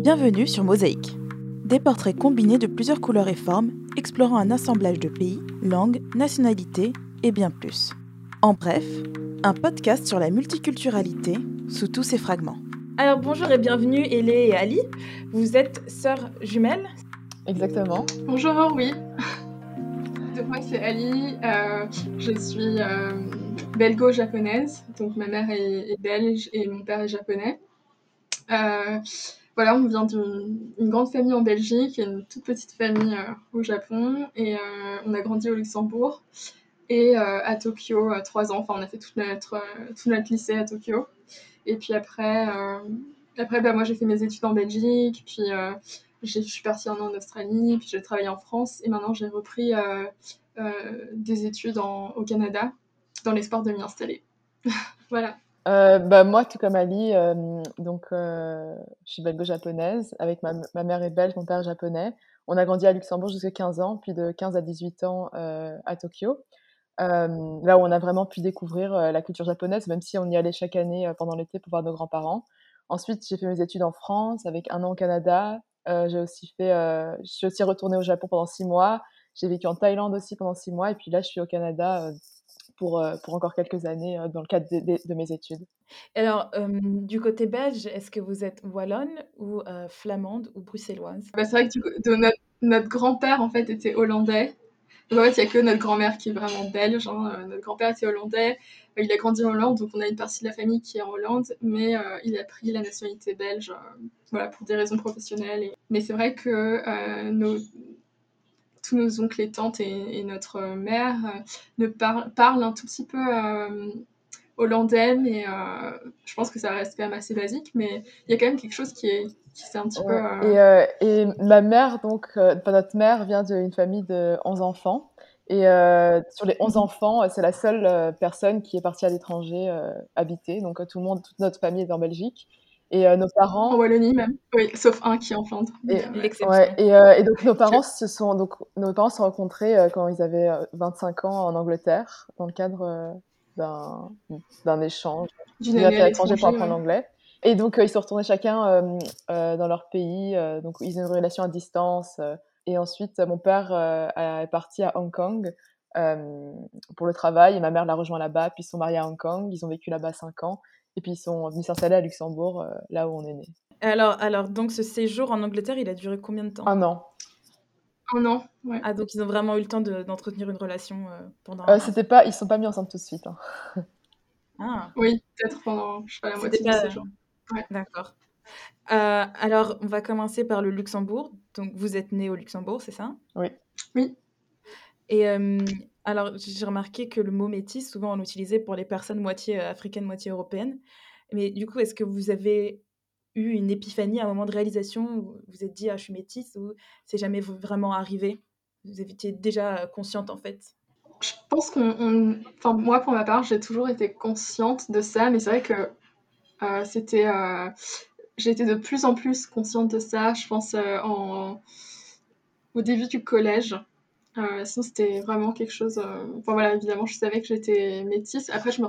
Bienvenue sur Mosaïque. Des portraits combinés de plusieurs couleurs et formes, explorant un assemblage de pays, langues, nationalités et bien plus. En bref, un podcast sur la multiculturalité sous tous ses fragments. Alors bonjour et bienvenue Hélé et Ali. Vous êtes sœurs jumelles Exactement. Bonjour, oui. Donc moi c'est Ali, euh, je suis euh, belgo-japonaise, donc ma mère est, est, belge et mon père est japonais. Euh, voilà, on vient d'une grande famille en Belgique et une toute petite famille euh, au Japon et euh, on a grandi au Luxembourg et euh, à Tokyo trois ans. Enfin, on a fait toute notre, tout notre lycée à Tokyo. Et puis après, après bah, moi j'ai fait mes études en Belgique, puis je suis partie en, Australie, puis j'ai travaillé en France et maintenant j'ai repris des études au Canada dans l'espoir de m'y installer. voilà. Euh, bah, moi, tout comme Ali, euh, donc, euh, je suis belgo-japonaise, avec ma, ma, mère est belge, mon père est japonais. On a grandi à Luxembourg jusqu'à 15 ans, puis de 15 à 18 ans à Tokyo. là où on a vraiment pu découvrir la culture japonaise, même si on y allait chaque année pendant l'été pour voir nos grands-parents. Ensuite, j'ai fait mes études en France, avec un an au Canada. j'ai aussi fait, je suis aussi retournée au Japon pendant six mois. J'ai vécu en Thaïlande aussi pendant six mois, et puis là, je suis au Canada pour, euh, pour encore quelques années euh, dans le cadre de, de, de mes études. Alors, euh, du côté belge, est-ce que vous êtes wallonne ou euh, flamande ou bruxelloise? Bah, C'est vrai que du, notre, notre grand-père, en fait, était hollandais. Donc, en fait, il n'y a que notre grand-mère qui est vraiment belge. Hein. Notre grand-père était hollandais. Il a grandi en Hollande, donc on a une partie de la famille qui est en Hollande, mais euh, il a pris la nationalité belge voilà, pour des raisons professionnelles. Et... Mais c'est vrai que nos, tous nos oncles et tantes et, et notre mère euh, ne par, parlent un tout petit peu euh, hollandais, mais euh, je pense que ça reste quand même assez basique, mais il y a quand même quelque chose qui est qui c'est un petit ouais. peu... Et, euh, et, ma mère, donc, euh, notre mère vient d'une famille de 11 enfants. Et sur les 11 enfants, c'est la seule personne qui est partie à l'étranger habiter. Donc tout le monde, toute notre famille est en Belgique. Et euh, nos parents. En Wallonie même. Oui, sauf un qui est en Flandre. Et, ouais, et, euh, et, donc nos parents se sont donc nos parents se sont rencontrés euh, quand ils avaient 25 ans en Angleterre dans le cadre d'un d'un échange d'une année à l'étranger pour apprendre l'anglais. Et donc ils sont retournés chacun dans leur pays. donc ils ont une relation à distance. et ensuite mon père est parti à Hong Kong. pour le travail et ma mère l'a rejoint là-bas puis ils sont mariés à Hong Kong ils ont vécu là-bas cinq ans et puis ils sont venus s'installer à Luxembourg, euh, là où on est né. Alors, alors, donc ce séjour en Angleterre, il a duré combien de temps? Un an. Un an, ouais. Ah, donc ils ont vraiment eu le temps d'entretenir de, une relation euh, pendant. Euh, C'était pas, ils sont pas mis ensemble tout de suite. Hein. Ah. Oui, peut-être pendant, je sais pas, la moitié pas... du séjour. Ouais. D'accord. Euh, alors, on va commencer par le Luxembourg. Donc, vous êtes né au Luxembourg, c'est ça? Oui. Oui. Et euh, alors, j'ai remarqué que le mot métis, souvent on l'utilisait pour les personnes moitié africaines, moitié européennes. Mais du coup, est-ce que vous avez eu une épiphanie, un moment de réalisation où vous vous êtes dit, ah, je suis métisse, ou c'est jamais vraiment arrivé? Vous étiez déjà consciente en fait? Je pense qu'on. Enfin, moi, pour ma part, j'ai toujours été consciente de ça, mais c'est vrai que euh, c'était. Euh... J'ai été de plus en plus consciente de ça, je pense, euh, en... au début du collège. Euh, sinon, c'était vraiment quelque chose. Euh... Enfin, voilà, évidemment, je savais que j'étais métisse. Après, je me.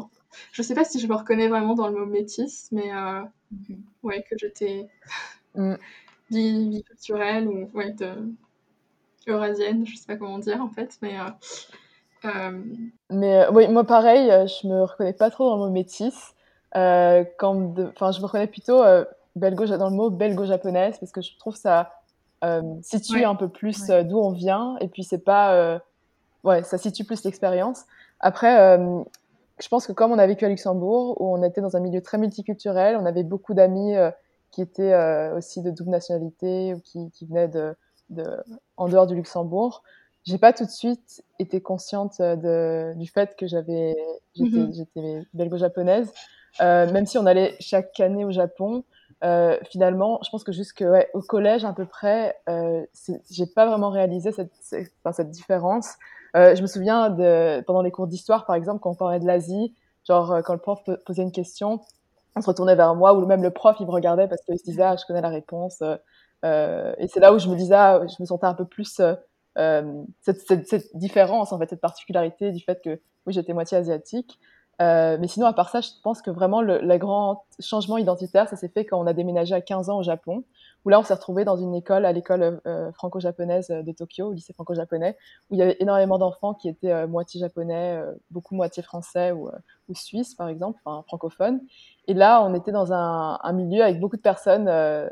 Je sais pas si je me reconnais vraiment dans le mot métisse, mais euh... mm -hmm. ouais, que j'étais mm. biculturelle ou ouais, de... eurasienne, je sais pas comment dire en fait, mais. Euh, mais oui, moi pareil, je me reconnais pas trop dans le mot métisse. quand de... Enfin, je me reconnais plutôt belgo dans le mot belgo-japonaise parce que je trouve ça euh, situe ouais. un peu plus ouais. euh, d'où on vient et puis c'est pas euh, ouais ça situe plus l'expérience après euh, je pense que comme on a vécu à Luxembourg où on était dans un milieu très multiculturel on avait beaucoup d'amis euh, qui étaient aussi de double nationalité ou qui, qui venaient de, de en dehors du Luxembourg j'ai pas tout de suite été consciente de, du fait que j'avais j'étais mm -hmm. belgo-japonaise même si on allait chaque année au Japon euh, finalement, je pense que jusqu'au ouais, au collège à peu près, euh, j'ai pas vraiment réalisé cette, cette, différence. Euh, je me souviens de pendant les cours d'histoire, par exemple, quand on parlait de l'Asie, genre euh, quand le prof posait une question, on se retournait vers moi ou même le prof il me regardait parce qu'il se disait ah je connais la réponse. Euh, et c'est là où je me disais, ah, je me sentais un peu plus euh, cette, cette, cette différence en fait, cette particularité du fait que oui j'étais moitié asiatique. Euh, mais sinon, à part ça, je pense que vraiment le, grand changement identitaire, ça s'est fait quand on a déménagé à 15 ans au Japon, où là, on s'est retrouvé dans une école, à l'école euh, franco-japonaise de Tokyo, au lycée franco-japonais, où il y avait énormément d'enfants qui étaient moitié japonais, beaucoup moitié français ou, ou suisse, par exemple, enfin francophones. Et là, on était dans un, milieu avec beaucoup de personnes,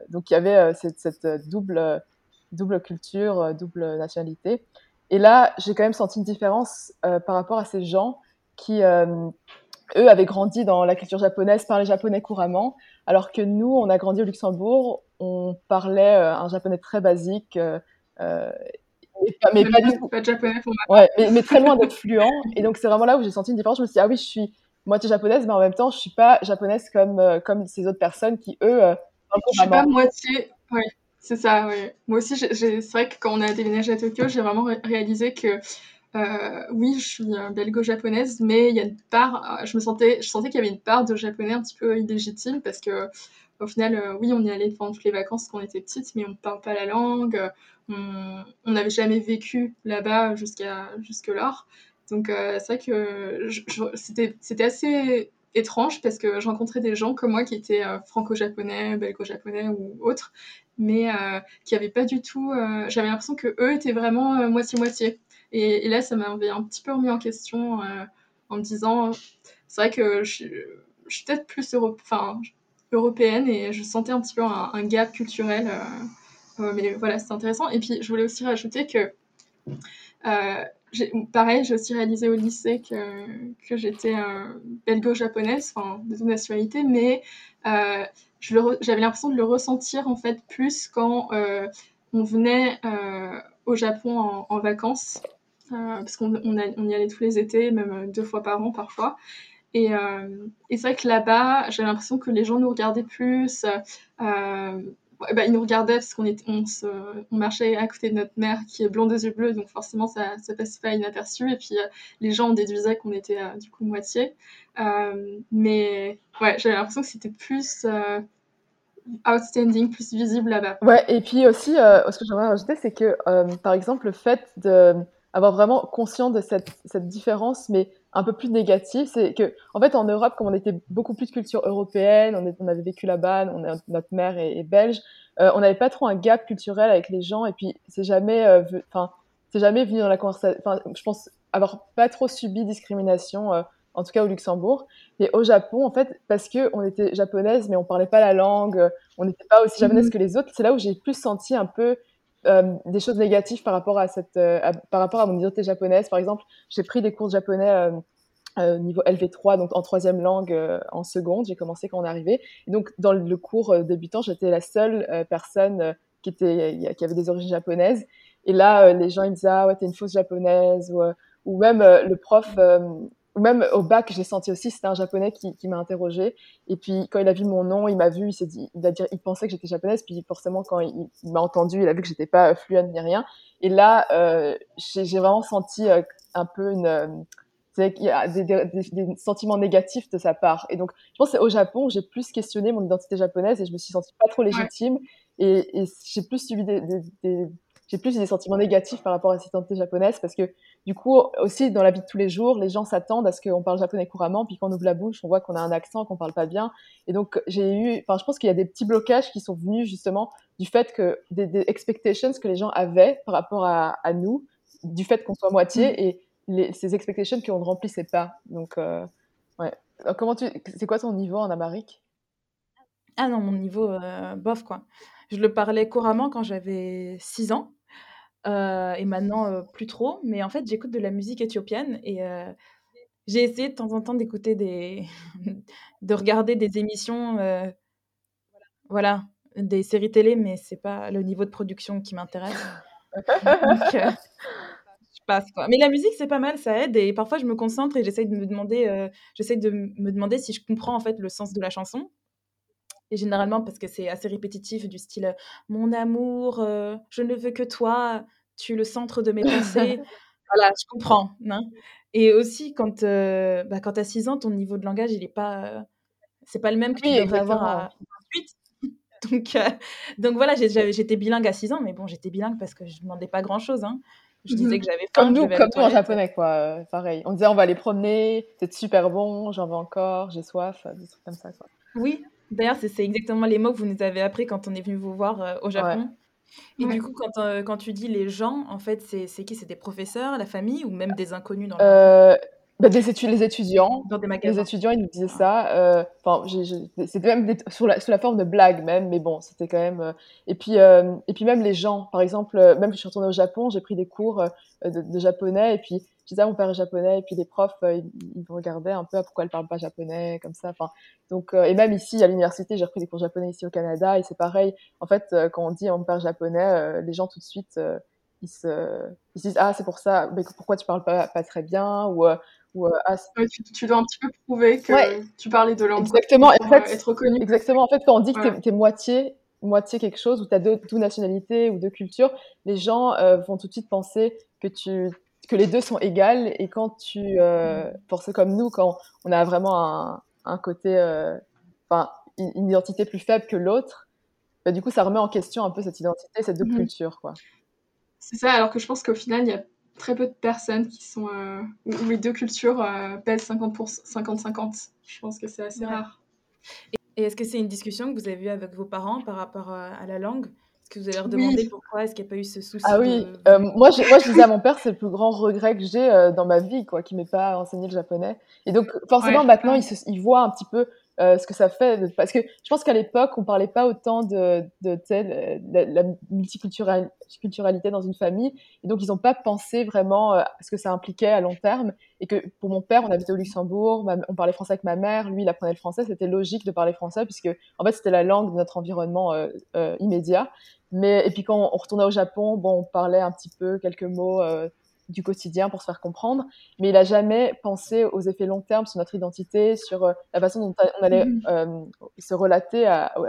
donc il y avait cette, cette, double, double culture, double nationalité. Et là, j'ai quand même senti une différence par rapport à ces gens qui, eux avaient grandi dans la culture japonaise, parlaient japonais couramment, alors que nous, on a grandi au Luxembourg, on parlait euh, un japonais très basique, euh, euh mais, pas, du tout. Pas de japonais pour moi. Ouais, mais, mais très loin d'être fluent. Et donc c'est vraiment là où j'ai senti une différence. Je me suis dit ah oui, je suis moitié japonaise, mais en même temps, je suis pas japonaise comme euh, comme ces autres personnes qui eux. Euh, je suis pas moitié. Ouais. C'est ça, ouais. Moi aussi, c'est vrai que quand on a déménagé à Tokyo, j'ai vraiment réalisé que euh, oui, je suis euh, belgo-japonaise, mais il y a une part, euh, je me sentais, je sentais qu'il y avait une part de japonais un petit peu illégitime parce que au final, oui, on y allait pendant toutes les vacances quand on était petite, mais on ne parle pas la langue, on n'avait jamais vécu là-bas jusqu'à jusque-là. Donc c'est vrai que c'était assez étrange parce que je des gens comme moi qui étaient franco-japonais, belgo-japonais ou autres, mais qui n'avaient pas du tout. J'avais l'impression que eux étaient vraiment moitié-moitié. Et, là, ça m'avait un petit peu remis en question euh, en me disant, c'est vrai que je, suis peut-être plus européenne et je sentais un petit peu un, gap culturel. Euh, euh, mais voilà, c'est intéressant. Et puis, je voulais aussi rajouter que, pareil, j'ai aussi réalisé au lycée que, que j'étais belgo-japonaise, enfin, de toute nationalité, mais j'avais l'impression de le ressentir en fait plus quand on venait au Japon en, vacances euh, parce qu'on on, y allait tous les étés, même euh, deux fois par an parfois. Et, euh, c'est vrai que là-bas, j'ai l'impression que les gens nous regardaient plus. Euh, bah, ils nous regardaient parce qu'on on, on marchait à côté de notre mère qui est blonde aux yeux bleus, donc forcément ça, ça passait pas inaperçu. Et puis les gens déduisaient qu'on était du coup moitié. mais ouais, j'avais l'impression que c'était plus outstanding, plus visible là-bas. Ouais, et puis aussi, ce que j'aimerais rajouter, c'est que par exemple, le fait de avoir vraiment conscience de cette, cette, différence, mais un peu plus négative. C'est que, en fait, en Europe, comme on était beaucoup plus de culture européenne, on, on avait vécu là-bas, notre mère est, belge, euh, on n'avait pas trop un gap culturel avec les gens, et puis c'est jamais, euh, enfin, c'est jamais venu dans la conversation. Enfin, je pense avoir pas trop subi discrimination, euh, en tout cas au Luxembourg. Et au Japon, en fait, parce que on était japonaise, mais on parlait pas la langue, on n'était pas aussi japonaise mm-hmm. que les autres, c'est là où j'ai plus senti un peu euh, des choses négatives par rapport à cette, euh, par rapport à mon identité japonaise. Par exemple, j'ai pris des cours de japonais euh, niveau LV3, donc en troisième langue en seconde. J'ai commencé quand on est arrivé. Donc, dans le cours débutant, j'étais la seule personne qui, était, qui avait des origines japonaises. Et là, les gens ils me disaient ah ouais t'es une fausse japonaise ou même le prof même au bac, j'ai senti aussi, c'était un japonais qui, qui m'a interrogé. Et puis, quand il a vu mon nom, il m'a vu, il s'est dit, il, a dire, il pensait que j'étais japonaise. Puis, forcément, quand il, m'a entendu, il a vu que j'étais pas fluente ni rien. Et là, euh, j'ai vraiment senti euh, un peu une, euh, il y a des, des, des, sentiments négatifs de sa part. Et donc, je pense que c'est au Japon j'ai plus questionné mon identité japonaise et je me suis sentie pas trop légitime. Et, et j'ai plus suivi des, j'ai plus des sentiments négatifs par rapport à cette identité japonaise parce que du coup aussi dans la vie de tous les jours les gens s'attendent à ce qu'on parle japonais couramment puis quand on ouvre la bouche on voit qu'on a un accent qu'on parle pas bien. Et donc j'ai eu enfin je pense qu'il y a des petits blocages qui sont venus justement du fait que des, des expectations que les gens avaient par rapport à, à nous du fait qu'on soit moitié mm. et les, ces expectations qu'on ne remplissait pas. Donc euh, ouais. Comment tu c'est quoi ton niveau en amérique? Ah non mon niveau euh, bof quoi. Je le parlais couramment quand j'avais 6 ans euh, et maintenant, euh, plus trop. Mais en fait, j'écoute de la musique éthiopienne et euh, j'ai essayé de temps en temps d'écouter des de regarder des émissions, voilà, des séries télé, mais c'est pas le niveau de production qui m'intéresse. je passe, quoi. Mais la musique, c'est pas mal, ça aide et parfois je me concentre et j'essaye de me demander, j'essaye de me demander si je comprends, en fait, le sens de la chanson. Et généralement, parce que c'est assez répétitif, du style Mon amour, je ne veux que toi, tu es le centre de mes pensées. voilà, je comprends. Hein. Et aussi, quand, bah, quand tu as 6 ans, ton niveau de langage, il est pas. c'est pas le même que tu devrais avoir à 28. Donc, donc voilà, j'étais bilingue à 6 ans, mais bon, j'étais bilingue parce que je demandais pas grand chose. Hein. Je disais que j'avais Comme nous, comme nous en japonais, quoi. pareil. On disait, on va aller promener, c'est super bon, j'en veux encore, j'ai soif, des trucs comme ça, quoi. Oui, D'ailleurs, c'est exactement les mots que vous nous avez appris quand on est venu vous voir au Japon. Et du coup, quand, quand tu dis les gens, en fait, c'est qui? C'est des professeurs, la famille ou même des inconnus dans la bah, des les étudiants. Dans des Les étudiants, ils nous disaient ça. Enfin, c'était même sous, la, sous la forme de blagues même, mais bon, c'était quand même. et puis, et puis même les gens, par exemple, même je suis retournée au Japon, j'ai pris des cours de, japonais, et puis ah, mon père est japonais, et puis les profs, ils, me regardaient un peu, ah, pourquoi elle parle pas japonais, comme ça. Enfin, donc, et même ici à l'université, j'ai repris des cours japonais ici au Canada, et c'est pareil. En fait, quand on dit mon père japonais, les gens tout de suite ils se, ils disent ah c'est pour ça mais pourquoi tu parles pas, pas très bien ou ou, euh, tu, dois un petit peu prouver que tu parlais de langue. Exactement. Pour, en fait, être reconnu. Exactement. En fait, quand on dit que tu es, moitié, moitié quelque chose, ou tu as deux, deux, nationalités ou deux cultures, les gens euh, vont tout de suite penser que, tu, que les deux sont égales. Et quand tu, euh, pour ceux comme nous, quand on a vraiment un, un côté, enfin, une, identité plus faible que l'autre, bah, du coup, ça remet en question un peu cette identité, cette double mmh culture, quoi. C'est ça, alors que je pense qu'au final, il y a très peu de personnes qui sont euh, où, les deux cultures euh, pèsent 50-50. Je pense que c'est assez rare. Et est-ce que c'est une discussion que vous avez eue avec vos parents par rapport euh, à, la langue? Que vous allez leur demander pourquoi est-ce qu'il n'y a pas eu ce souci Ah oui, moi, je, moi je disais à mon père, c'est le plus grand regret que j'ai dans ma vie, quoi, qui m'ait pas enseigné le japonais. Et donc forcément maintenant, il, se, il voit un petit peu euh, ce que ça fait. Parce que je pense qu'à l'époque, on parlait pas autant de, de, la, la multiculturalité dans une famille. Et donc, ils n'ont pas pensé vraiment euh, à ce que ça impliquait à long terme. Et que pour mon père, on habitait au Luxembourg, on parlait français avec ma mère, lui, il apprenait le français. C'était logique de parler français, puisque en fait, c'était la langue de notre environnement euh, immédiat. Mais, et puis quand on retournait au Japon, bon, on parlait un petit peu quelques mots du quotidien pour se faire comprendre, mais il a jamais pensé aux effets long terme sur notre identité, sur euh, la façon dont on allait mm-hmm. euh, se relater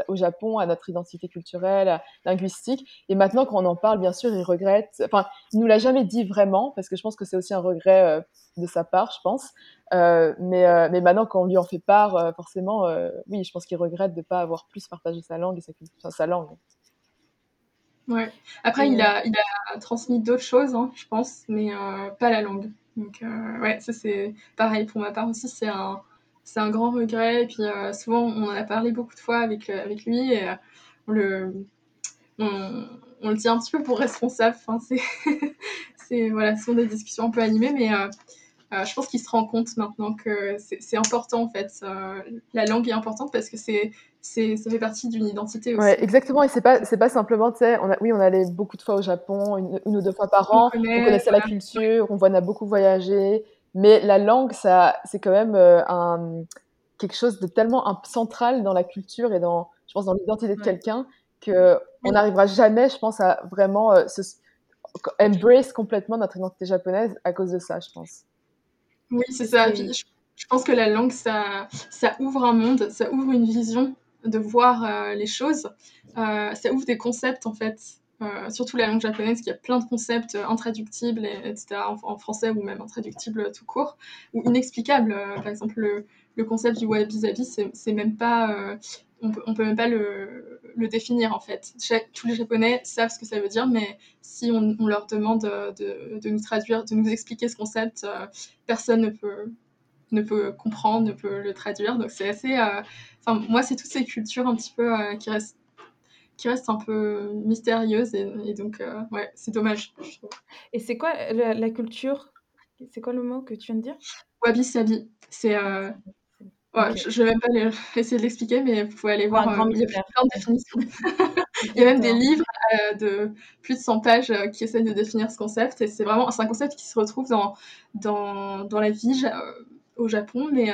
au Japon, à notre identité culturelle, linguistique. Et maintenant, quand on en parle, bien sûr, il regrette. Enfin, il nous l'a jamais dit vraiment, parce que je pense que c'est aussi un regret euh, de sa part, je pense. mais, mais maintenant, quand on lui en fait part, forcément, oui, je pense qu'il regrette de ne pas avoir plus partagé sa langue et sa, sa langue. Ouais. Après, il a, il a transmis d'autres choses, hein, je pense, mais euh, pas la langue. Donc, euh, ouais, ça c'est pareil pour ma part aussi, c'est un, c'est un grand regret. Et puis, euh, souvent, on en a parlé beaucoup de fois avec, avec lui et on le, on, on, le tient un petit peu pour responsable. Enfin, c'est, c'est, voilà, ce sont des discussions un peu animées, mais euh, je pense qu'il se rend compte maintenant que c'est important en fait. Euh, la langue est importante parce que c'est ça fait partie d'une identité aussi. Ouais, exactement. Et c'est pas c'est pas simplement tu sais, on a, oui, on allait beaucoup de fois au Japon, une, ou deux fois par an. On, connaissait la culture, on, on a beaucoup voyagé. Mais la langue, ça, c'est quand même euh, un, quelque chose de tellement central dans la culture et dans, je pense, dans l'identité de quelqu'un que on n'arrivera jamais, je pense, à vraiment se, embrace complètement notre identité japonaise à cause de ça, je pense. Oui, c'est ça. je, pense que la langue, ça, ça ouvre un monde, ça ouvre une vision de voir euh, les choses. Euh, ça ouvre des concepts, en fait. Euh, surtout la langue japonaise, qui a plein de concepts intraductibles, etc., en, français ou même intraductibles tout court, ou inexplicables. par exemple, le, le, concept du wabi-sabi, c'est même pas on peut, peut même pas le, définir en fait. tous les Japonais savent ce que ça veut dire, mais si on, leur demande de, nous traduire, de nous expliquer ce concept, euh, personne ne peut, ne peut comprendre, ne peut le traduire. Donc c'est assez. Euh, enfin, moi, c'est toutes ces cultures un petit peu euh, qui restent qui restent un peu mystérieuses et, donc ouais, c'est dommage. Et c'est quoi la, culture? C'est quoi le mot que tu viens de dire? Wabi sabi. C'est Ouais, je, vais même pas essayer de l'expliquer, mais vous pouvez aller voir. Euh, il y a plein de définitions. il y a même des livres euh, de plus de 100 pages euh, qui essaient de définir ce concept. Et c'est vraiment c'est un concept qui se retrouve dans, dans, dans la vie au Japon, mais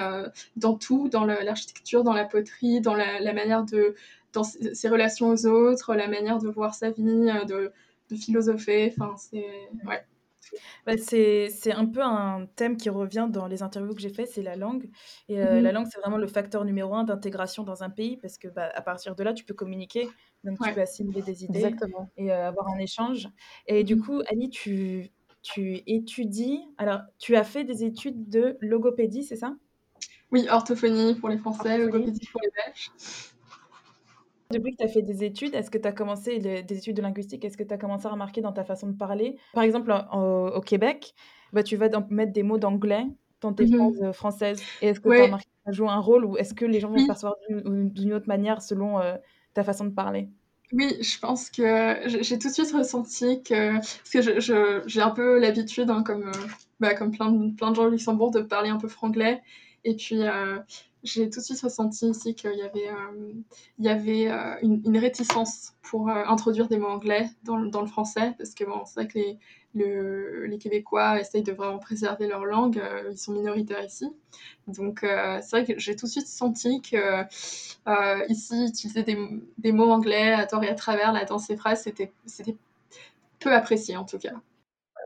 dans tout, dans l'architecture, dans la poterie, dans la, la, manière de. dans ses relations aux autres, la manière de voir sa vie, de, de philosopher. Enfin, c'est. Ouais. Bah, c'est un peu un thème qui revient dans les interviews que j'ai fait, c'est la langue. Et euh, la mmh langue, c'est vraiment le facteur numéro un d'intégration dans un pays parce que bah, à partir de là, tu peux communiquer, donc tu peux assimiler des idées et euh, avoir un échange. Et du mmh coup, Annie, tu, tu étudies. Alors, tu as fait des études de logopédie, c'est ça? Oui, orthophonie pour les Français, logopédie pour les Belges. Depuis que tu as fait des études, est-ce que tu as commencé des études de linguistique, est-ce que tu as commencé à remarquer dans ta façon de parler? Par exemple, au Québec, bah, tu vas mettre des mots d'anglais dans tes mmh phrases euh, françaises. Et est-ce que tu as remarqué joue un rôle ou est-ce que les gens vont percevoir d'une autre manière selon ta façon de parler? Oui, je pense que j'ai tout de suite ressenti que parce que j'ai un peu l'habitude, hein, comme, bah, comme plein de plein de gens au Luxembourg, de parler un peu franglais. Et puis, j'ai tout de suite ressenti ici qu'il y avait, y avait une, réticence pour introduire des mots anglais dans, le français, parce que c'est vrai que les, le, les Québécois essayent de vraiment préserver leur langue, ils sont minoritaires ici. Donc c'est vrai que j'ai tout de suite senti que ici, utiliser des, mots anglais à tort et à travers dans ces phrases, c'était peu apprécié en tout cas.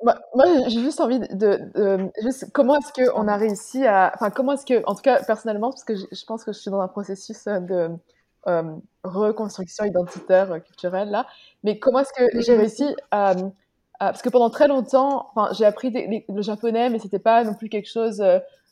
Moi, j'ai juste envie de, juste comment est-ce que on a réussi à, enfin comment est-ce que, en tout cas personnellement, parce que je, pense que je suis dans un processus de euh, reconstruction identitaire euh, culturelle là, mais comment est-ce que j'ai réussi à, parce que pendant très longtemps, enfin j'ai appris le japonais, mais c'était pas non plus quelque chose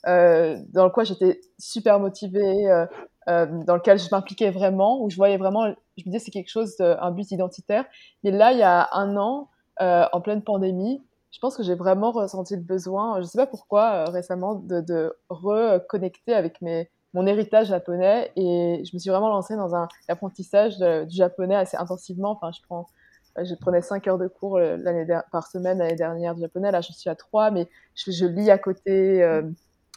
euh, dans le quoi j'étais super motivée, dans lequel je m'impliquais vraiment, où je voyais vraiment, je me disais c'est quelque chose, un but identitaire. Mais là, il y a un an, en pleine pandémie, je pense que j'ai vraiment ressenti le besoin, je ne sais pas pourquoi, euh, récemment, de, de reconnecter avec mes, mon héritage japonais et je me suis vraiment lancée dans un apprentissage du japonais assez intensivement. Enfin, je prends, je prenais 5 heures de cours euh, par semaine l'année dernière du japonais. Là, je suis à 3, mais je, je lis à côté euh,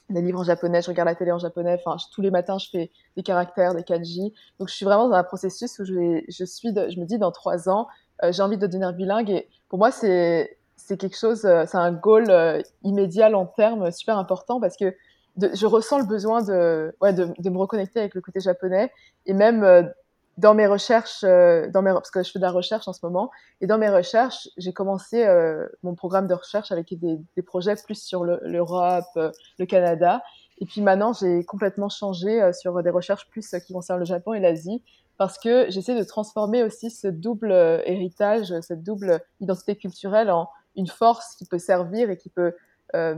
des livres en japonais, je regarde la télé en japonais. Enfin, tous les matins, je fais des caractères, des kanji. Donc, je suis vraiment dans un processus où je, je suis, je me dis, dans 3 ans, j'ai envie de devenir bilingue. Et pour moi, c'est c'est quelque chose, euh, c'est un goal euh, immédiat, long terme, super important parce que je ressens le besoin de, ouais, de, me reconnecter avec le côté japonais et même euh, dans mes recherches, dans mes, parce que je fais de la recherche en ce moment, et dans mes recherches, j'ai commencé mon programme de recherche avec des, des projets plus sur l'Europe, le, Canada, et puis maintenant j'ai complètement changé sur des recherches plus qui concernent le Japon et l'Asie, parce que j'essaie de transformer aussi ce double héritage, cette double identité culturelle en une force qui peut servir et qui peut euh,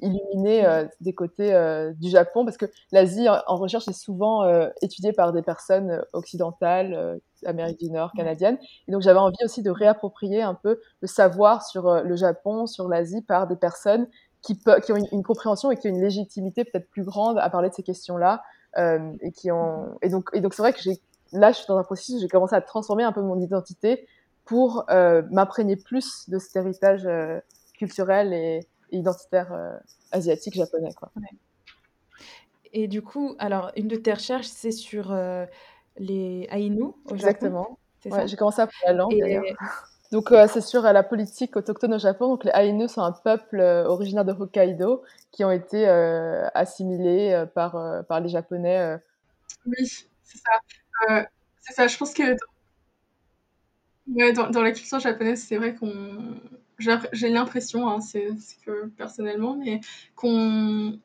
illuminer euh, des côtés euh, du Japon, parce que l'Asie en, recherche est souvent étudiée par des personnes occidentales, Amérique du Nord, canadiennes. Et donc j'avais envie aussi de réapproprier un peu le savoir sur le Japon, sur l'Asie, par des personnes qui, qui ont une, compréhension et qui ont une légitimité peut-être plus grande à parler de ces questions-là. et, qui ont... et donc, et donc c'est vrai que j'ai là, je suis dans un processus où j'ai commencé à transformer un peu mon identité pour euh, m'imprégner plus de cet héritage euh, culturel et, identitaire euh, asiatique japonais. Quoi. Et du coup, alors, une de tes recherches, c'est sur les Ainu au Exactement. Ouais, j'ai commencé à apprendre la langue d'ailleurs. Donc, c'est sur la politique autochtone au Japon. Donc, les Ainu sont un peuple originaire de Hokkaido qui ont été assimilés par, par les Japonais. Oui, c'est ça. c'est ça. Je pense que Ouais, dans, la culture japonaise, c'est vrai qu'on. J'ai l'impression, hein, c'est que personnellement, mais qu'on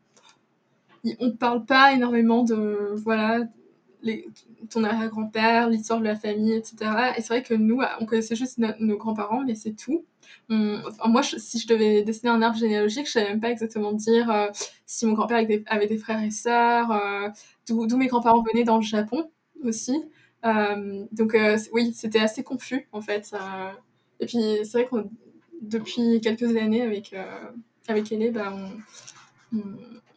on parle pas énormément de voilà ton arrière-grand-père, l'histoire de la famille, etc. Et c'est vrai que nous, on connaissait juste nos grands-parents, mais c'est tout. moi, si je devais dessiner un arbre généalogique, je savais même pas exactement dire euh, si mon grand-père avait, des frères et sœurs, euh, d'où mes grands-parents venaient dans le Japon aussi. Euh, donc euh, oui, c'était assez confus en fait. Euh, et puis c'est vrai que depuis quelques années avec avec Ellie, bah, on,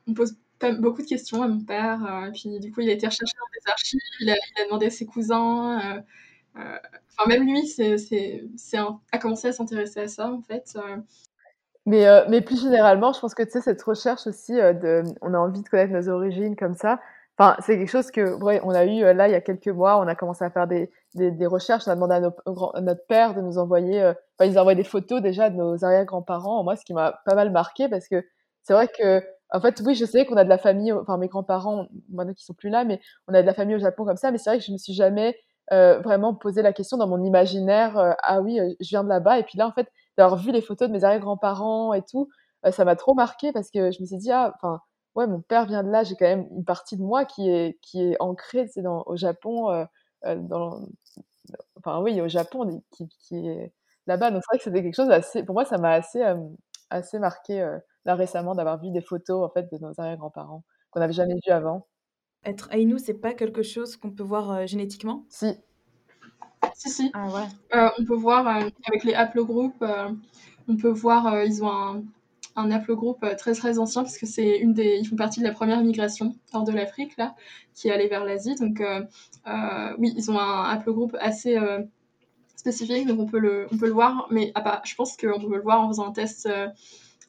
on, pose beaucoup de questions à mon père. et puis du coup, il a été recherché dans des archives, il a, demandé à ses cousins. Enfin, même lui, c'est, c'est, c'est a commencé à s'intéresser à ça en fait. Mais, mais plus généralement, je pense que tu sais, cette recherche aussi, de, on a envie de connaître nos origines comme ça, Enfin, c'est quelque chose que, ouais, on a eu euh, là il y a quelques mois, on a commencé à faire des, des, des recherches, on a demandé à, notre père de nous envoyer, euh, enfin, ils envoyé des photos déjà de nos arrière-grands-parents. Moi, ce qui m'a pas mal marqué parce que c'est vrai que, en fait, oui, je sais qu'on a de la famille, enfin, mes grands-parents, maintenant qui sont plus là, mais on a de la famille au Japon comme ça, mais c'est vrai que je me suis jamais euh, vraiment posé la question dans mon imaginaire, euh, ah oui, je viens de là-bas, et puis là, en fait, d'avoir vu les photos de mes arrière-grands-parents et tout, ça m'a trop marqué parce que je me suis dit, ah, enfin, ouais, mon père vient de là, j'ai quand même une partie de moi qui est, qui est ancrée dans, au Japon, euh, euh, dans, enfin oui, au Japon, qui, qui est là-bas. Donc c'est vrai que c'était quelque chose assez, pour moi, ça m'a assez, euh, assez marqué là récemment d'avoir vu des photos en fait de nos arrière-grands-parents qu'on n'avait jamais vu avant. Être Ainu, c'est pas quelque chose qu'on peut voir génétiquement? Si. Si, si. Ah ouais. on peut voir avec les haplogroupes, on peut voir, ils ont un, un haplogroupe très très ancien parce que c'est une des, ils font partie de la première migration hors de l'Afrique là, qui est allée vers l'Asie. Donc oui, ils ont un haplogroupe assez spécifique, donc on peut le, on peut le voir, mais ah bah, je pense qu'on peut le voir en faisant un test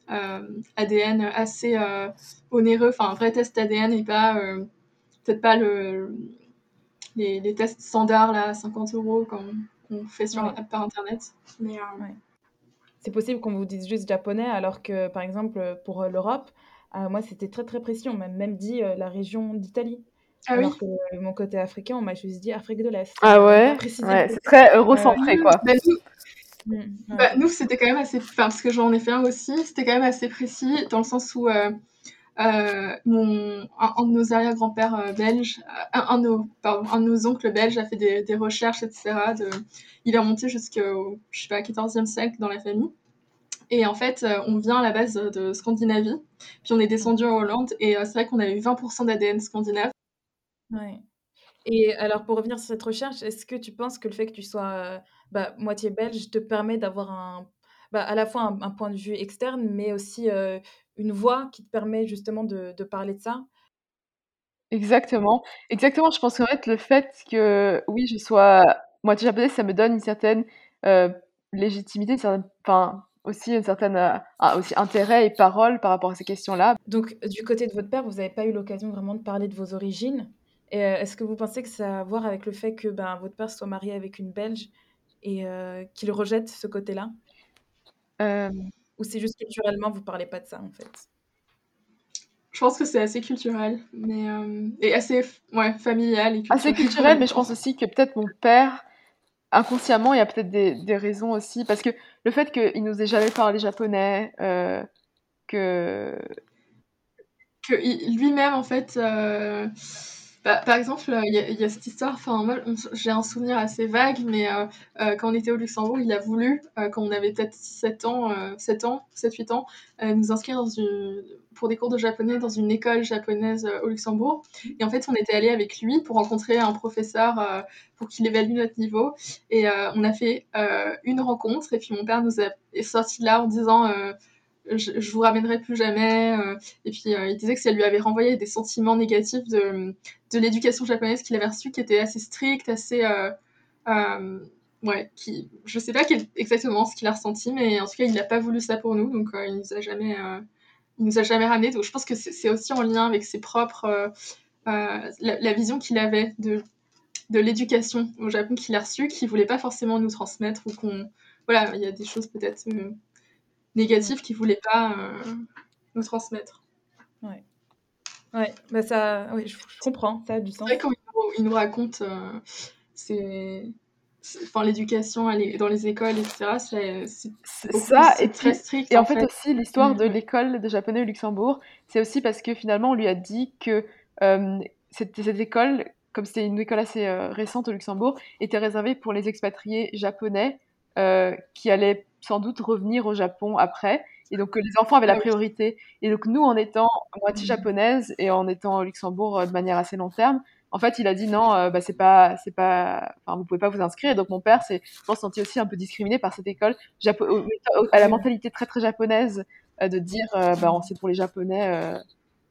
ADN assez onéreux, enfin un vrai test ADN et pas peut-être pas le, les, tests standards là, à 50 euros qu'on fait sur par internet. Mais, euh, C'est possible qu'on vous dise juste japonais, alors que par exemple pour euh, l'Europe, euh, moi c'était très très précis. On m'a même dit la région d'Italie. Ah alors que mon côté africain, on m'a juste dit Afrique de l'Est. Ah ouais, C'est très eurocentré quoi. Bah, nous, mm, bah, nous c'était quand même assez. Enfin, parce que j'en ai fait un aussi, c'était quand même assez précis dans le sens où euh, mon, un, de nos arrière-grands-pères euh, belges, euh, un, de nos, pardon, un de nos oncles belges a fait des, des recherches, etc. De, il est remonté jusqu'au, je sais pas, 14e siècle dans la famille. Et en fait, on vient à la base de Scandinavie, puis on est descendu en Hollande, et c'est vrai qu'on avait eu 20% d'ADN scandinave. Ouais. Et alors, pour revenir sur cette recherche, est-ce que tu penses que le fait que tu sois bah, moitié belge te permet d'avoir un, bah, à la fois un, point de vue externe, mais aussi une voix qui te permet justement de, de parler de ça? Exactement, exactement. Je pense qu'en fait, le fait que, oui, je sois moitié japonaise, ça me donne une certaine euh, légitimité, enfin, aussi une certaine euh, aussi intérêt et parole par rapport à ces questions-là. Donc, du côté de votre père, vous n'avez pas eu l'occasion vraiment de parler de vos origines? Et euh, est-ce que vous pensez que ça a à voir avec le fait que ben, votre père soit marié avec une Belge et qu'il rejette ce côté-là? Ou c'est juste culturellement, vous parlez pas de ça en fait? Je pense que c'est assez culturel, mais euh, et assez ouais, familial. Et assez culturel, mais je pense aussi que peut-être mon père, inconsciemment, il y a peut-être des, des, raisons aussi, parce que le fait qu'il nous ait jamais parlé japonais, euh, que que lui-même en fait. Euh, bah, par exemple, il y, a cette histoire, j'ai un souvenir assez vague, mais euh, euh, quand on était au Luxembourg, il a voulu, euh, quand on avait peut-être 7 ans, 7 ans, 7-8 ans, nous inscrire pour des cours de japonais dans une école japonaise au Luxembourg. Et en fait, on était allé avec lui pour rencontrer un professeur pour qu'il évalue notre niveau. Et on a fait une rencontre, et puis mon père nous a, est sorti là en disant je, je, vous ramènerai plus jamais. Euh, et puis euh, il disait que ça lui avait renvoyé des sentiments négatifs de, de l'éducation japonaise qu'il avait reçue, qui était assez stricte, assez. Euh, ouais, qui, je sais pas exactement ce qu'il a ressenti, mais en tout cas, il n'a pas voulu ça pour nous, donc il nous a jamais. il nous a jamais ramené, donc je pense que c'est aussi en lien avec ses propres, la, la, vision qu'il avait de, de l'éducation au Japon qu'il a reçue, qu'il voulait pas forcément nous transmettre ou qu'on, voilà, il y a des choses peut-être négatif qu'il voulait pas euh, nous transmettre. Ouais. Ouais, bah ça, oui, je, comprends, ça a du sens. C'est vrai quand il nous, raconte euh, c'est enfin l'éducation dans les écoles etc c'est ça et très strict et en, fait, aussi l'histoire de mm. l'école de japonais au Luxembourg c'est aussi parce que finalement on lui a dit que euh, cette, cette, école comme c'était une école assez récente au Luxembourg était réservée pour les expatriés japonais qui allaient sans doute revenir au Japon après. Et donc, les enfants avaient la ah priorité. Et donc, nous, en étant moitié mmh. japonaise et en étant au Luxembourg euh, de manière assez long terme, en fait, il a dit non, euh, bah, c'est pas, c'est pas, enfin, vous pouvez pas vous inscrire. Et donc, mon père s'est, je pense, senti aussi un peu discriminé par cette école Japo à la mentalité très, très japonaise euh, de dire, bah, c'est pour les Japonais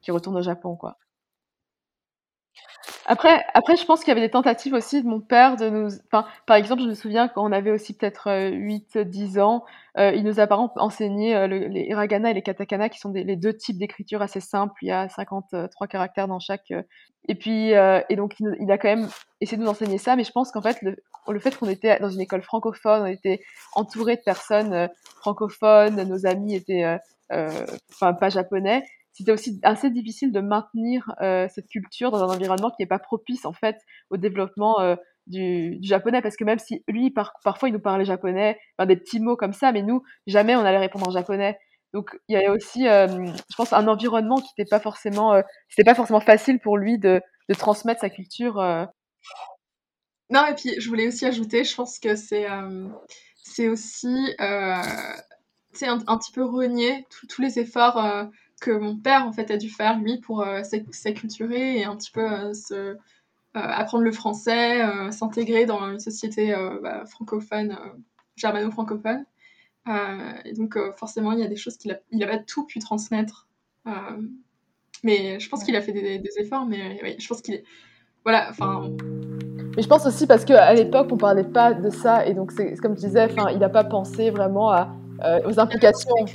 qui retournent au Japon, quoi. Après, après, je pense qu'il y avait des tentatives aussi de mon père de nous. Enfin, par exemple, je me souviens quand on avait aussi peut-être 8-10 euh, ans, euh, il nous a par exemple enseigné euh, les hiragana et les katakana, qui sont les deux types d'écriture assez simples. Il y a 53 caractères dans chaque. et puis, et donc, il, a quand même essayé de nous enseigner ça, mais je pense qu'en fait, le, le fait qu'on était dans une école francophone, on était entouré de personnes francophones, nos amis étaient. enfin, pas japonais c'était aussi assez difficile de maintenir euh, cette culture dans un environnement qui n'est pas propice en fait au développement euh, du, japonais. Parce que même si lui par, parfois il nous parlait japonais enfin, des petits mots comme ça mais nous jamais on allait répondre en japonais. Donc il y avait aussi euh, je pense un environnement qui n'était pas forcément c'était pas forcément facile pour lui de, de transmettre sa culture non et puis je voulais aussi ajouter je pense que c'est c'est aussi un, un, petit peu renier tous les efforts que mon père en fait a dû faire lui pour euh, s'acculturer et un petit peu euh, se, euh, apprendre le français, s'intégrer dans une société bah, francophone, germano-francophone. et donc, forcément, il y a des choses qu'il a il a pas tout pu transmettre. mais je pense qu'il a fait des, des efforts, mais oui, je pense qu'il est. Voilà, enfin. Mais je pense aussi parce qu'à l'époque, on parlait pas de ça, et donc c'est comme tu disais, enfin, il n'a pas pensé vraiment à, aux implications.